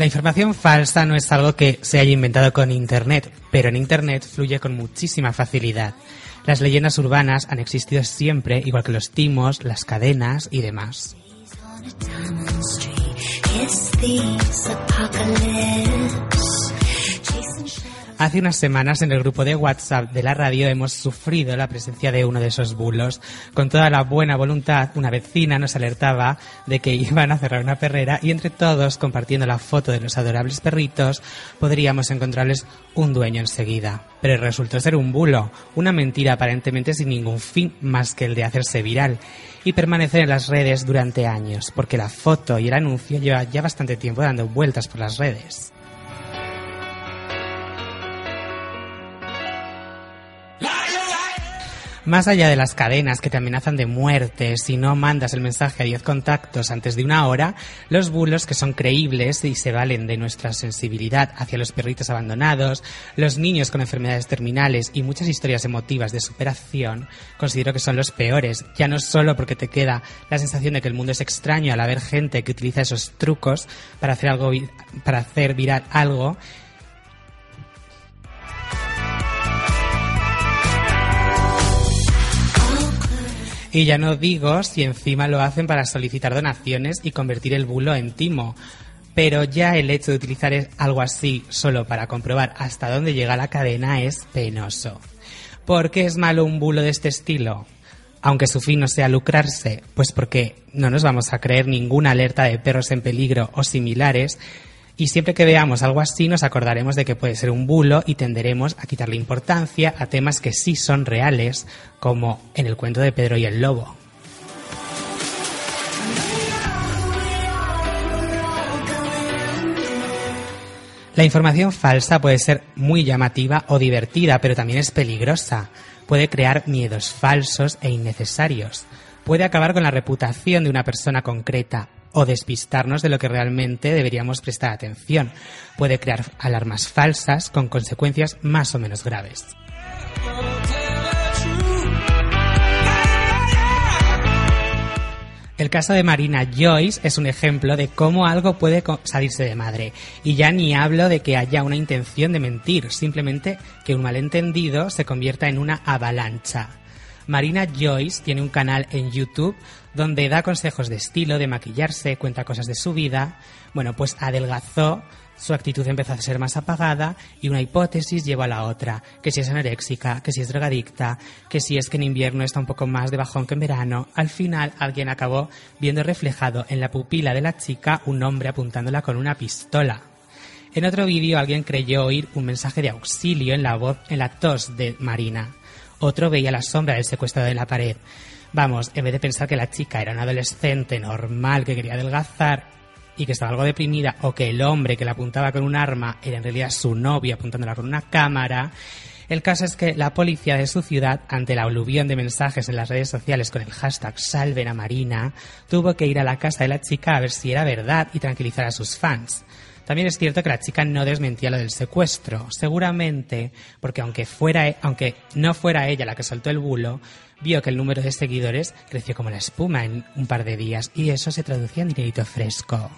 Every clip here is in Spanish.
La información falsa no es algo que se haya inventado con Internet, pero en Internet fluye con muchísima facilidad. Las leyendas urbanas han existido siempre, igual que los timos, las cadenas y demás. on a diamond street. It's these apocalypse. Hace unas semanas en el grupo de WhatsApp de la radio hemos sufrido la presencia de uno de esos bulos. Con toda la buena voluntad, una vecina nos alertaba de que iban a cerrar una perrera y entre todos, compartiendo la foto de los adorables perritos, podríamos encontrarles un dueño enseguida. Pero resultó ser un bulo, una mentira aparentemente sin ningún fin más que el de hacerse viral y permanecer en las redes durante años, porque la foto y el anuncio lleva ya bastante tiempo dando vueltas por las redes. Más allá de las cadenas que te amenazan de muerte si no mandas el mensaje a 10 contactos antes de una hora, los bulos que son creíbles y se valen de nuestra sensibilidad hacia los perritos abandonados, los niños con enfermedades terminales y muchas historias emotivas de superación, considero que son los peores, ya no solo porque te queda la sensación de que el mundo es extraño al haber gente que utiliza esos trucos para hacer algo para hacer viral algo, Y ya no digo si encima lo hacen para solicitar donaciones y convertir el bulo en timo. Pero ya el hecho de utilizar algo así solo para comprobar hasta dónde llega la cadena es penoso. ¿Por qué es malo un bulo de este estilo? Aunque su fin no sea lucrarse, pues porque no nos vamos a creer ninguna alerta de perros en peligro o similares, y siempre que veamos algo así nos acordaremos de que puede ser un bulo y tenderemos a quitarle importancia a temas que sí son reales, como en el cuento de Pedro y el Lobo. La información falsa puede ser muy llamativa o divertida, pero también es peligrosa. Puede crear miedos falsos e innecesarios. Puede acabar con la reputación de una persona concreta o despistarnos de lo que realmente deberíamos prestar atención. Puede crear alarmas falsas con consecuencias más o menos graves. El caso de Marina Joyce es un ejemplo de cómo algo puede salirse de madre. Y ya ni hablo de que haya una intención de mentir, simplemente que un malentendido se convierta en una avalancha. Marina Joyce tiene un canal en YouTube donde da consejos de estilo, de maquillarse, cuenta cosas de su vida. Bueno, pues adelgazó, su actitud empezó a ser más apagada y una hipótesis llevó a la otra, que si es anoréxica, que si es drogadicta, que si es que en invierno está un poco más de bajón que en verano. Al final alguien acabó viendo reflejado en la pupila de la chica un hombre apuntándola con una pistola. En otro vídeo alguien creyó oír un mensaje de auxilio en la voz, en la tos de Marina. Otro veía la sombra del secuestrado en la pared. Vamos, en vez de pensar que la chica era una adolescente normal que quería adelgazar y que estaba algo deprimida, o que el hombre que la apuntaba con un arma era en realidad su novia apuntándola con una cámara, el caso es que la policía de su ciudad, ante la aluvión de mensajes en las redes sociales con el hashtag Salven a Marina, tuvo que ir a la casa de la chica a ver si era verdad y tranquilizar a sus fans. También es cierto que la chica no desmentía lo del secuestro, seguramente porque aunque, fuera, aunque no fuera ella la que soltó el bulo, vio que el número de seguidores creció como la espuma en un par de días y eso se traducía en dinerito fresco.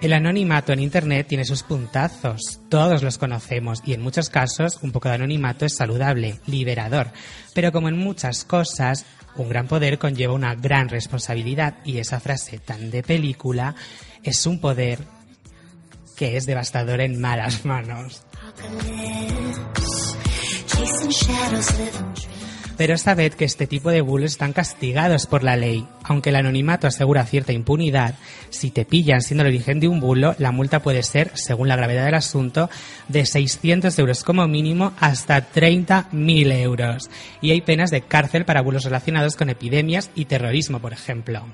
El anonimato en Internet tiene sus puntazos, todos los conocemos y en muchos casos un poco de anonimato es saludable, liberador, pero como en muchas cosas, un gran poder conlleva una gran responsabilidad y esa frase tan de película es un poder que es devastador en malas manos. Pero sabed que este tipo de bulos están castigados por la ley. Aunque el anonimato asegura cierta impunidad, si te pillan siendo el origen de un bulo, la multa puede ser, según la gravedad del asunto, de 600 euros como mínimo hasta 30.000 euros. Y hay penas de cárcel para bulos relacionados con epidemias y terrorismo, por ejemplo.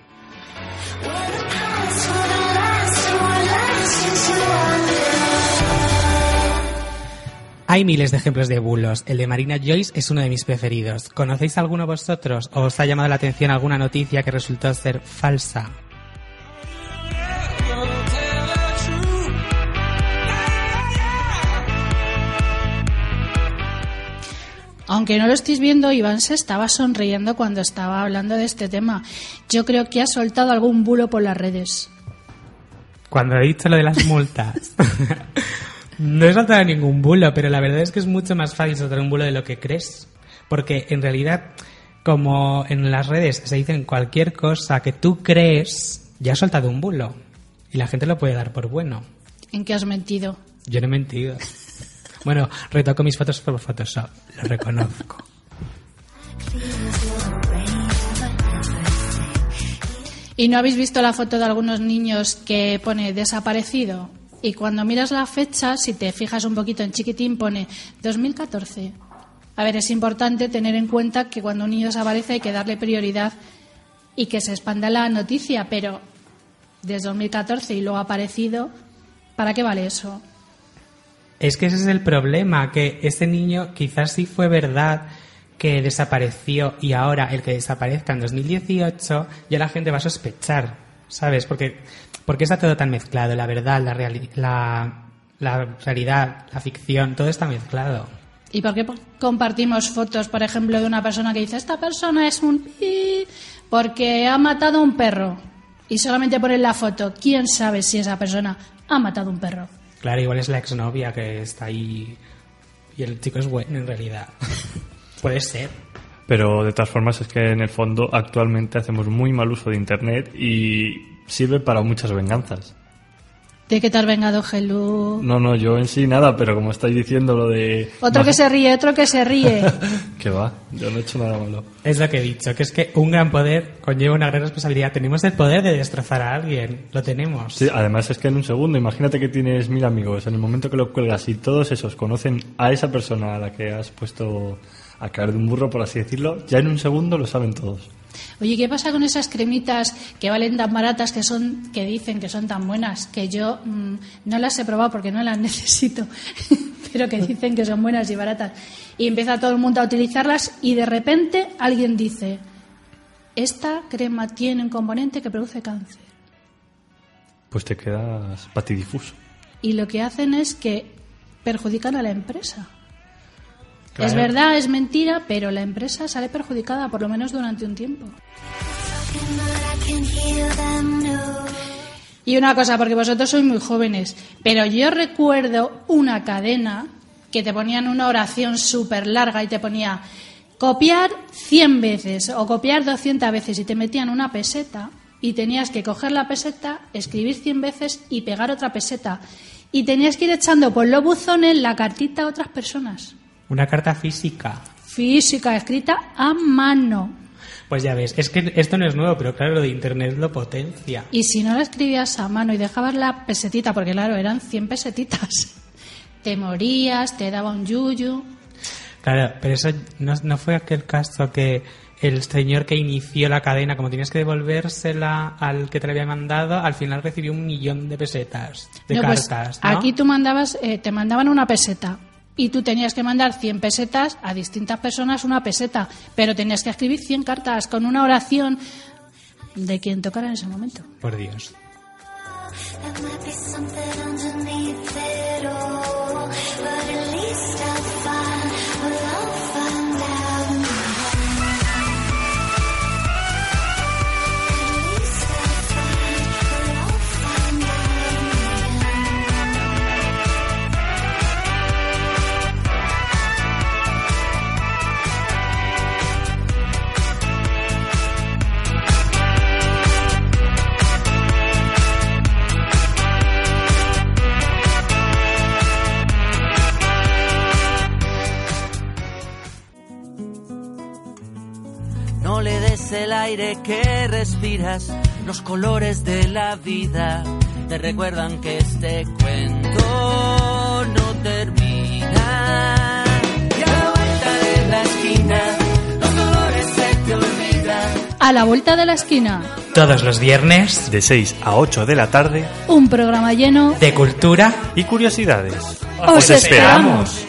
Hay miles de ejemplos de bulos. El de Marina Joyce es uno de mis preferidos. ¿Conocéis alguno vosotros o os ha llamado la atención alguna noticia que resultó ser falsa? Aunque no lo estéis viendo, Iván se estaba sonriendo cuando estaba hablando de este tema. Yo creo que ha soltado algún bulo por las redes. Cuando he dicho lo de las multas, no he soltado ningún bulo, pero la verdad es que es mucho más fácil soltar un bulo de lo que crees. Porque en realidad, como en las redes se dicen cualquier cosa que tú crees, ya has soltado un bulo. Y la gente lo puede dar por bueno. ¿En qué has mentido? Yo no he mentido. Bueno, retoco mis fotos por Photoshop, lo reconozco. ¿Y no habéis visto la foto de algunos niños que pone desaparecido? Y cuando miras la fecha, si te fijas un poquito en chiquitín, pone 2014. A ver, es importante tener en cuenta que cuando un niño desaparece hay que darle prioridad y que se expanda la noticia, pero desde 2014 y luego ha aparecido, ¿para qué vale eso? Es que ese es el problema, que ese niño quizás sí fue verdad que desapareció y ahora el que desaparezca en 2018 ya la gente va a sospechar, ¿sabes? Porque, porque está todo tan mezclado, la verdad, la, la, la realidad, la ficción, todo está mezclado. ¿Y por qué compartimos fotos, por ejemplo, de una persona que dice, esta persona es un... porque ha matado a un perro? Y solamente ponen la foto. ¿Quién sabe si esa persona ha matado a un perro? Claro, igual es la exnovia que está ahí y el chico es bueno en realidad. Puede ser. Pero de todas formas es que en el fondo actualmente hacemos muy mal uso de Internet y sirve para muchas venganzas. ¿De qué te has vengado, Gelu? No, no, yo en sí nada, pero como estáis diciendo lo de... Otro que se ríe, otro que se ríe. que va, yo no he hecho nada malo. Es lo que he dicho, que es que un gran poder conlleva una gran responsabilidad. Tenemos el poder de destrozar a alguien, lo tenemos. Sí, además es que en un segundo, imagínate que tienes mil amigos, en el momento que lo cuelgas y todos esos conocen a esa persona a la que has puesto a caer de un burro, por así decirlo, ya en un segundo lo saben todos. Oye, ¿qué pasa con esas cremitas que valen tan baratas que son que dicen que son tan buenas que yo mm, no las he probado porque no las necesito, pero que dicen que son buenas y baratas y empieza todo el mundo a utilizarlas y de repente alguien dice esta crema tiene un componente que produce cáncer. Pues te quedas patidifuso. Y lo que hacen es que perjudican a la empresa. Es verdad, es mentira, pero la empresa sale perjudicada, por lo menos durante un tiempo. Y una cosa, porque vosotros sois muy jóvenes, pero yo recuerdo una cadena que te ponían una oración súper larga y te ponía copiar 100 veces o copiar 200 veces y te metían una peseta y tenías que coger la peseta, escribir 100 veces y pegar otra peseta. Y tenías que ir echando por los buzones la cartita a otras personas. Una carta física. Física, escrita a mano. Pues ya ves, es que esto no es nuevo, pero claro, lo de Internet lo potencia. Y si no la escribías a mano y dejabas la pesetita, porque claro, eran 100 pesetitas, te morías, te daba un yuyu. Claro, pero eso no, no fue aquel caso que el señor que inició la cadena, como tenías que devolvérsela al que te la había mandado, al final recibió un millón de pesetas, de pues cartas. Aquí tú mandabas, eh, te mandaban una peseta y tú tenías que mandar 100 pesetas a distintas personas una peseta, pero tenías que escribir 100 cartas con una oración de quien tocara en ese momento. Por Dios. Aire que respiras, los colores de la vida te recuerdan que este cuento no termina. Y a la vuelta de la esquina, los colores se te olvidan. A la vuelta de la esquina, Todos los viernes De 6 a 8 de la tarde un programa lleno. de cultura y curiosidades. ¡Os esperamos!